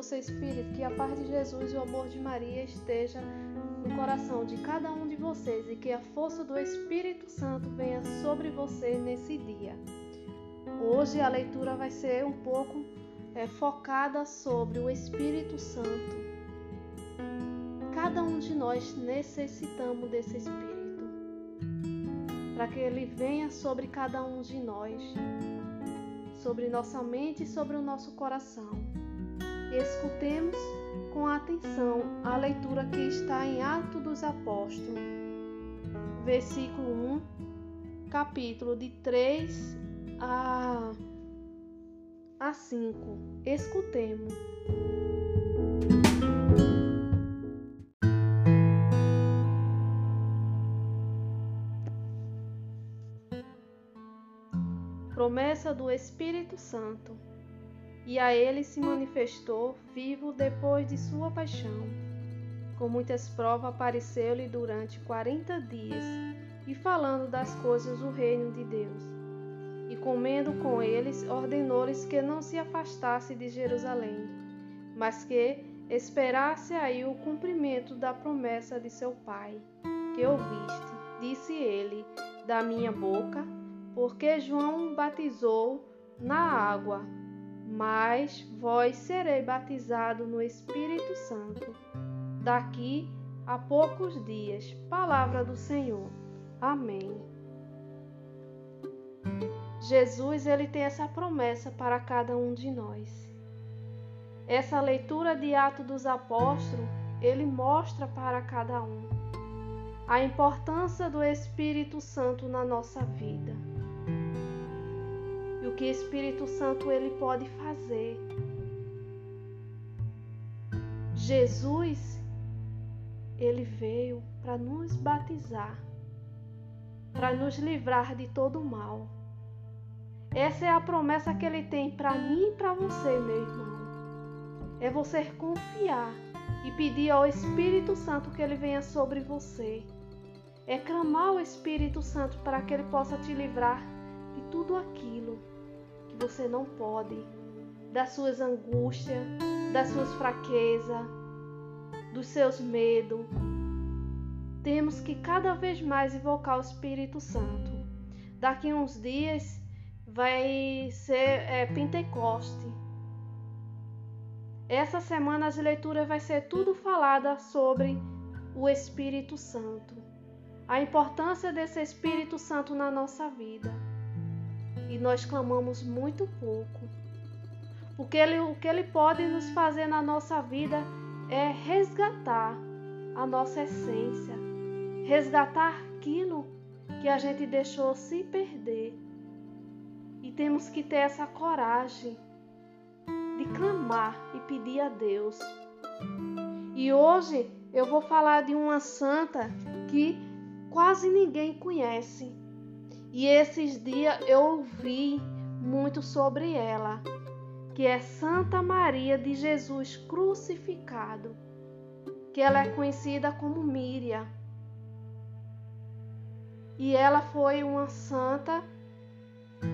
doce Espírito, que a paz de Jesus e o amor de Maria esteja no coração de cada um de vocês e que a força do Espírito Santo venha sobre você nesse dia. Hoje a leitura vai ser um pouco é, focada sobre o Espírito Santo. Cada um de nós necessitamos desse Espírito para que ele venha sobre cada um de nós, sobre nossa mente e sobre o nosso coração. Escutemos com atenção a leitura que está em Atos dos Apóstolos, versículo 1, capítulo de 3 a, a 5. Escutemos. Promessa do Espírito Santo. E a ele se manifestou vivo depois de sua paixão. Com muitas provas apareceu-lhe durante quarenta dias, e falando das coisas do reino de Deus e comendo com eles, ordenou-lhes que não se afastasse de Jerusalém, mas que esperasse aí o cumprimento da promessa de seu pai, que ouviste, disse ele, da minha boca, porque João batizou na água, mas vós serei batizado no Espírito Santo. Daqui a poucos dias. Palavra do Senhor. Amém. Jesus ele tem essa promessa para cada um de nós. Essa leitura de Atos dos Apóstolos, ele mostra para cada um a importância do Espírito Santo na nossa vida. Que Espírito Santo ele pode fazer. Jesus ele veio para nos batizar, para nos livrar de todo mal. Essa é a promessa que ele tem para mim e para você, meu irmão. É você confiar e pedir ao Espírito Santo que ele venha sobre você. É clamar ao Espírito Santo para que ele possa te livrar de tudo aquilo você não pode, das suas angústias, das suas fraquezas, dos seus medos. Temos que cada vez mais invocar o Espírito Santo. Daqui uns dias vai ser é, Pentecoste. Essa semana as leituras vai ser tudo falada sobre o Espírito Santo, a importância desse Espírito Santo na nossa vida. E nós clamamos muito pouco, porque ele, o que ele pode nos fazer na nossa vida é resgatar a nossa essência, resgatar aquilo que a gente deixou se perder e temos que ter essa coragem de clamar e pedir a Deus. E hoje eu vou falar de uma santa que quase ninguém conhece. E esses dias eu ouvi muito sobre ela, que é Santa Maria de Jesus crucificado, que ela é conhecida como Míria. E ela foi uma santa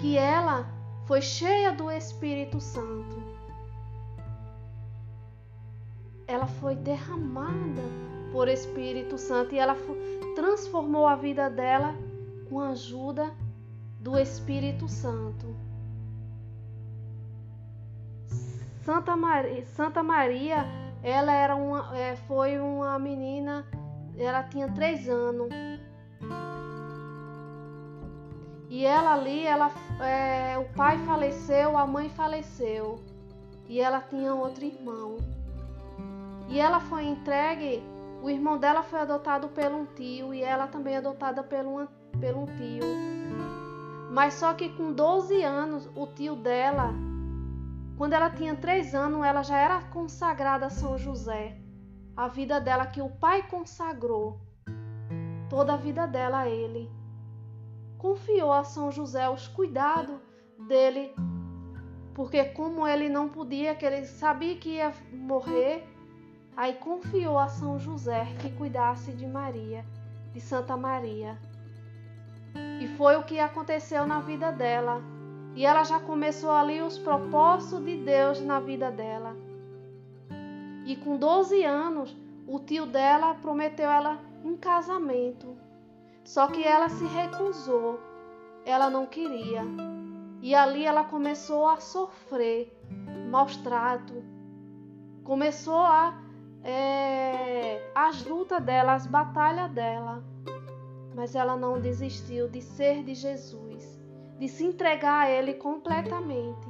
que ela foi cheia do Espírito Santo. Ela foi derramada por Espírito Santo e ela transformou a vida dela com a ajuda do Espírito Santo. Santa Maria, Santa Maria ela era uma, é, foi uma menina, ela tinha três anos e ela ali, ela, é, o pai faleceu, a mãe faleceu. E ela tinha outro irmão. E ela foi entregue, o irmão dela foi adotado por um tio e ela também adotada por, uma, um tio. Mas só que com 12 anos, o tio dela, quando ela tinha 3 anos, ela já era consagrada a São José. A vida dela que o pai consagrou. Toda a vida dela a ele confiou a São José os cuidados dele, porque como ele não podia, que ele sabia que ia morrer, aí confiou a São José que cuidasse de Maria, de Santa Maria. E foi o que aconteceu na vida dela. E ela já começou ali os propósitos de Deus na vida dela. E com 12 anos, o tio dela prometeu ela um casamento. Só que ela se recusou. Ela não queria. E ali ela começou a sofrer maus. Começou a é, as lutas dela, as batalhas dela. Mas ela não desistiu de ser de Jesus, de se entregar a Ele completamente.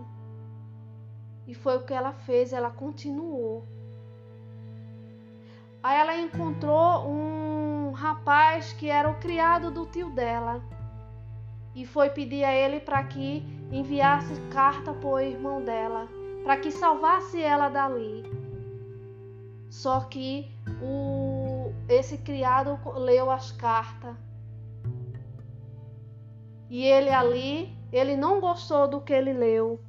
E foi o que ela fez, ela continuou. Aí ela encontrou um rapaz que era o criado do tio dela e foi pedir a ele para que enviasse carta para o irmão dela, para que salvasse ela dali. Só que o, esse criado leu as cartas. E ele ali, ele não gostou do que ele leu,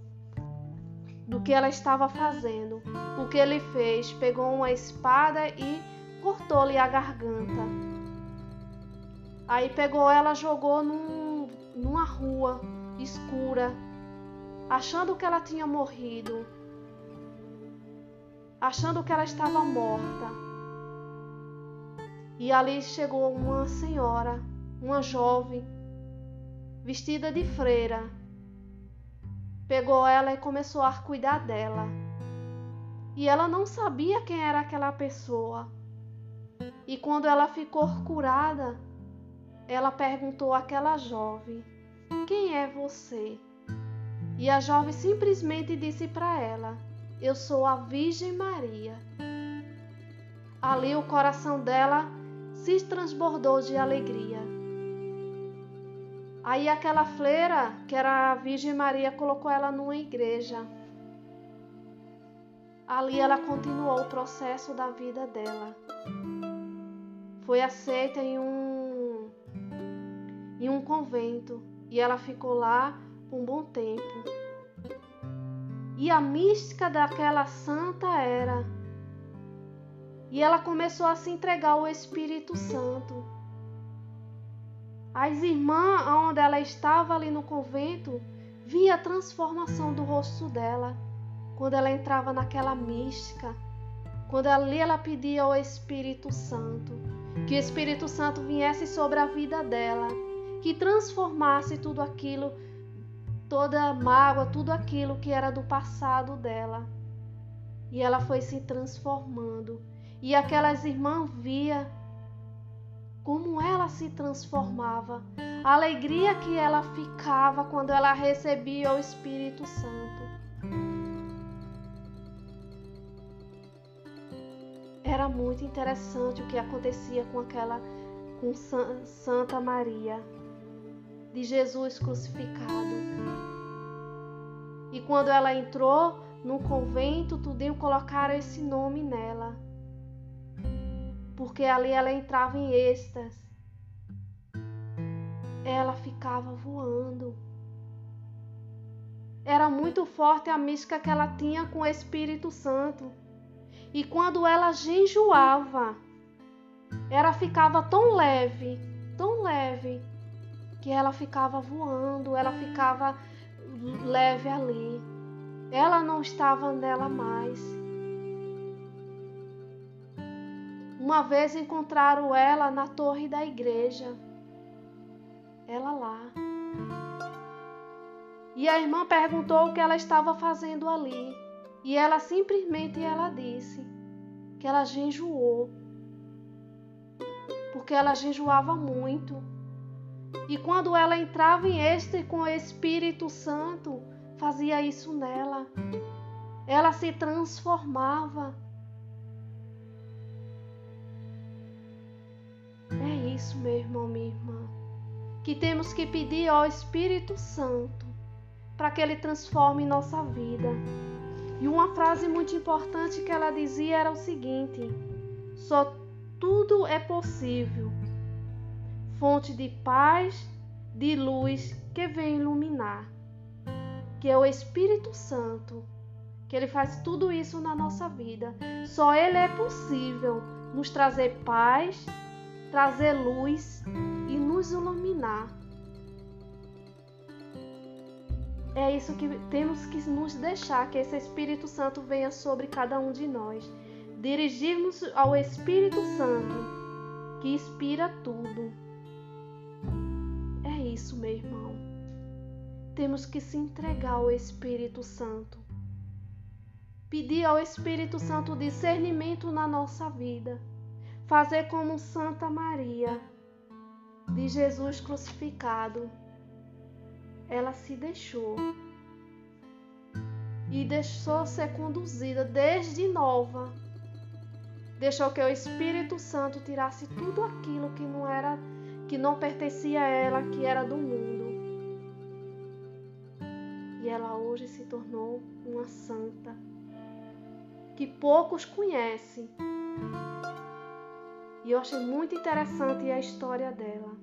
do que ela estava fazendo. O que ele fez? Pegou uma espada e cortou-lhe a garganta. Aí pegou ela, jogou num, numa rua escura, achando que ela tinha morrido achando que ela estava morta. E ali chegou uma senhora, uma jovem, vestida de freira. Pegou ela e começou a cuidar dela. E ela não sabia quem era aquela pessoa. E quando ela ficou curada, ela perguntou àquela jovem: Quem é você? E a jovem simplesmente disse para ela: eu sou a Virgem Maria. Ali o coração dela se transbordou de alegria. Aí aquela freira, que era a Virgem Maria, colocou ela numa igreja. Ali ela continuou o processo da vida dela. Foi aceita em um em um convento e ela ficou lá por um bom tempo. E a mística daquela santa era. E ela começou a se entregar ao Espírito Santo. As irmãs, onde ela estava ali no convento, via a transformação do rosto dela quando ela entrava naquela mística. Quando ali ela pedia ao Espírito Santo, que o Espírito Santo viesse sobre a vida dela, que transformasse tudo aquilo toda mágoa, tudo aquilo que era do passado dela. E ela foi se transformando. E aquelas irmãs via como ela se transformava, a alegria que ela ficava quando ela recebia o Espírito Santo. Era muito interessante o que acontecia com aquela com Santa Maria de Jesus crucificado. E quando ela entrou no convento, tudinho colocaram esse nome nela. Porque ali ela entrava em êxtase. Ela ficava voando. Era muito forte a mística que ela tinha com o Espírito Santo. E quando ela jejuava, ela ficava tão leve, tão leve, que ela ficava voando, ela ficava leve ali. Ela não estava nela mais. Uma vez encontraram ela na torre da igreja. Ela lá. E a irmã perguntou o que ela estava fazendo ali. E ela simplesmente ela disse que ela jejuou. Porque ela jejuava muito. E quando ela entrava em êxtase com o Espírito Santo, fazia isso nela. Ela se transformava. Isso, meu irmão, minha irmã. Que temos que pedir ao Espírito Santo para que ele transforme nossa vida. E uma frase muito importante que ela dizia era o seguinte: só tudo é possível fonte de paz, de luz que vem iluminar, que é o Espírito Santo, que ele faz tudo isso na nossa vida. Só ele é possível nos trazer paz, trazer luz e nos iluminar. É isso que temos que nos deixar, que esse Espírito Santo venha sobre cada um de nós. dirigirmos ao Espírito Santo, que inspira tudo. É isso, meu irmão. Temos que se entregar ao Espírito Santo. Pedir ao Espírito Santo discernimento na nossa vida. Fazer como Santa Maria, de Jesus crucificado. Ela se deixou e deixou ser conduzida desde nova. Deixou que o Espírito Santo tirasse tudo aquilo que não era que não pertencia a ela, que era do mundo. E ela hoje se tornou uma santa que poucos conhecem. E eu achei muito interessante a história dela.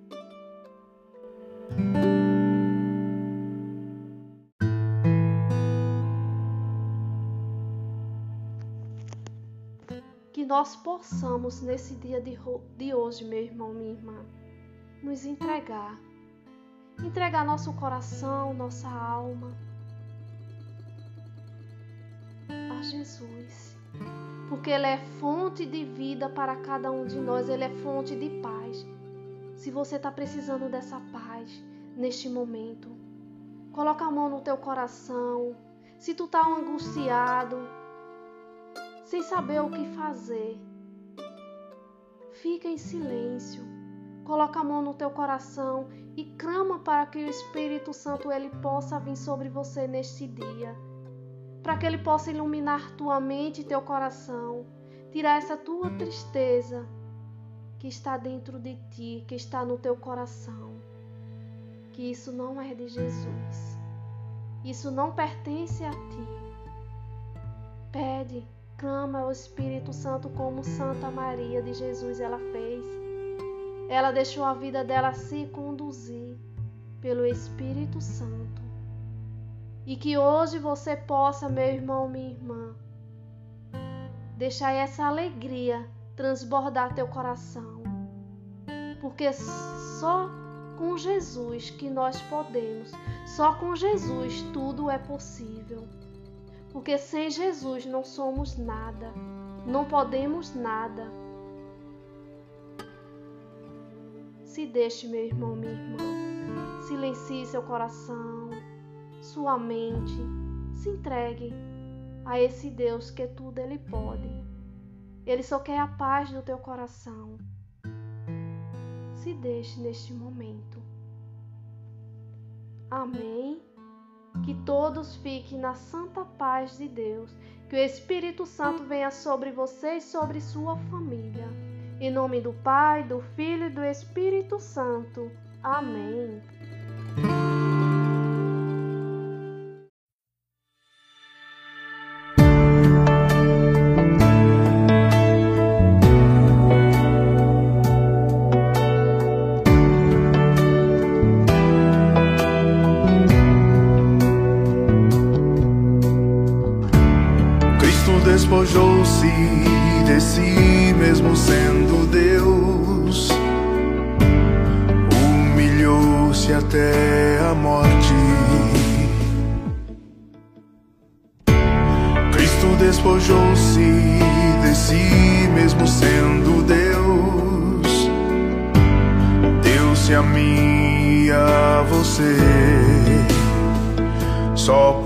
Que nós possamos, nesse dia de, de hoje, meu irmão, minha irmã, nos entregar. Entregar nosso coração, nossa alma a Jesus. Porque Ele é fonte de vida para cada um de nós, Ele é fonte de paz. Se você está precisando dessa paz neste momento, coloca a mão no teu coração. Se tu está angustiado, sem saber o que fazer, fica em silêncio. Coloca a mão no teu coração e clama para que o Espírito Santo ele possa vir sobre você neste dia. Para que ele possa iluminar tua mente e teu coração, tirar essa tua tristeza que está dentro de ti, que está no teu coração. Que isso não é de Jesus. Isso não pertence a ti. Pede, clama ao Espírito Santo como Santa Maria de Jesus ela fez. Ela deixou a vida dela se conduzir pelo Espírito Santo. E que hoje você possa, meu irmão, minha irmã, deixar essa alegria transbordar teu coração. Porque só com Jesus que nós podemos, só com Jesus tudo é possível. Porque sem Jesus não somos nada, não podemos nada. Se deixe, meu irmão, minha irmã, silencie seu coração, sua mente, se entregue a esse Deus que tudo Ele pode. Ele só quer a paz do teu coração. Se deixe neste momento. Amém. Que todos fiquem na santa paz de Deus. Que o Espírito Santo venha sobre você e sobre sua família. Em nome do Pai, do Filho e do Espírito Santo. Amém. Despojou-se de si mesmo sendo Deus, humilhou-se até a morte. Cristo despojou-se de si mesmo sendo Deus, deu-se a mim e a você, só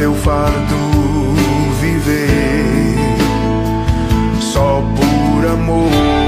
seu fardo viver só por amor.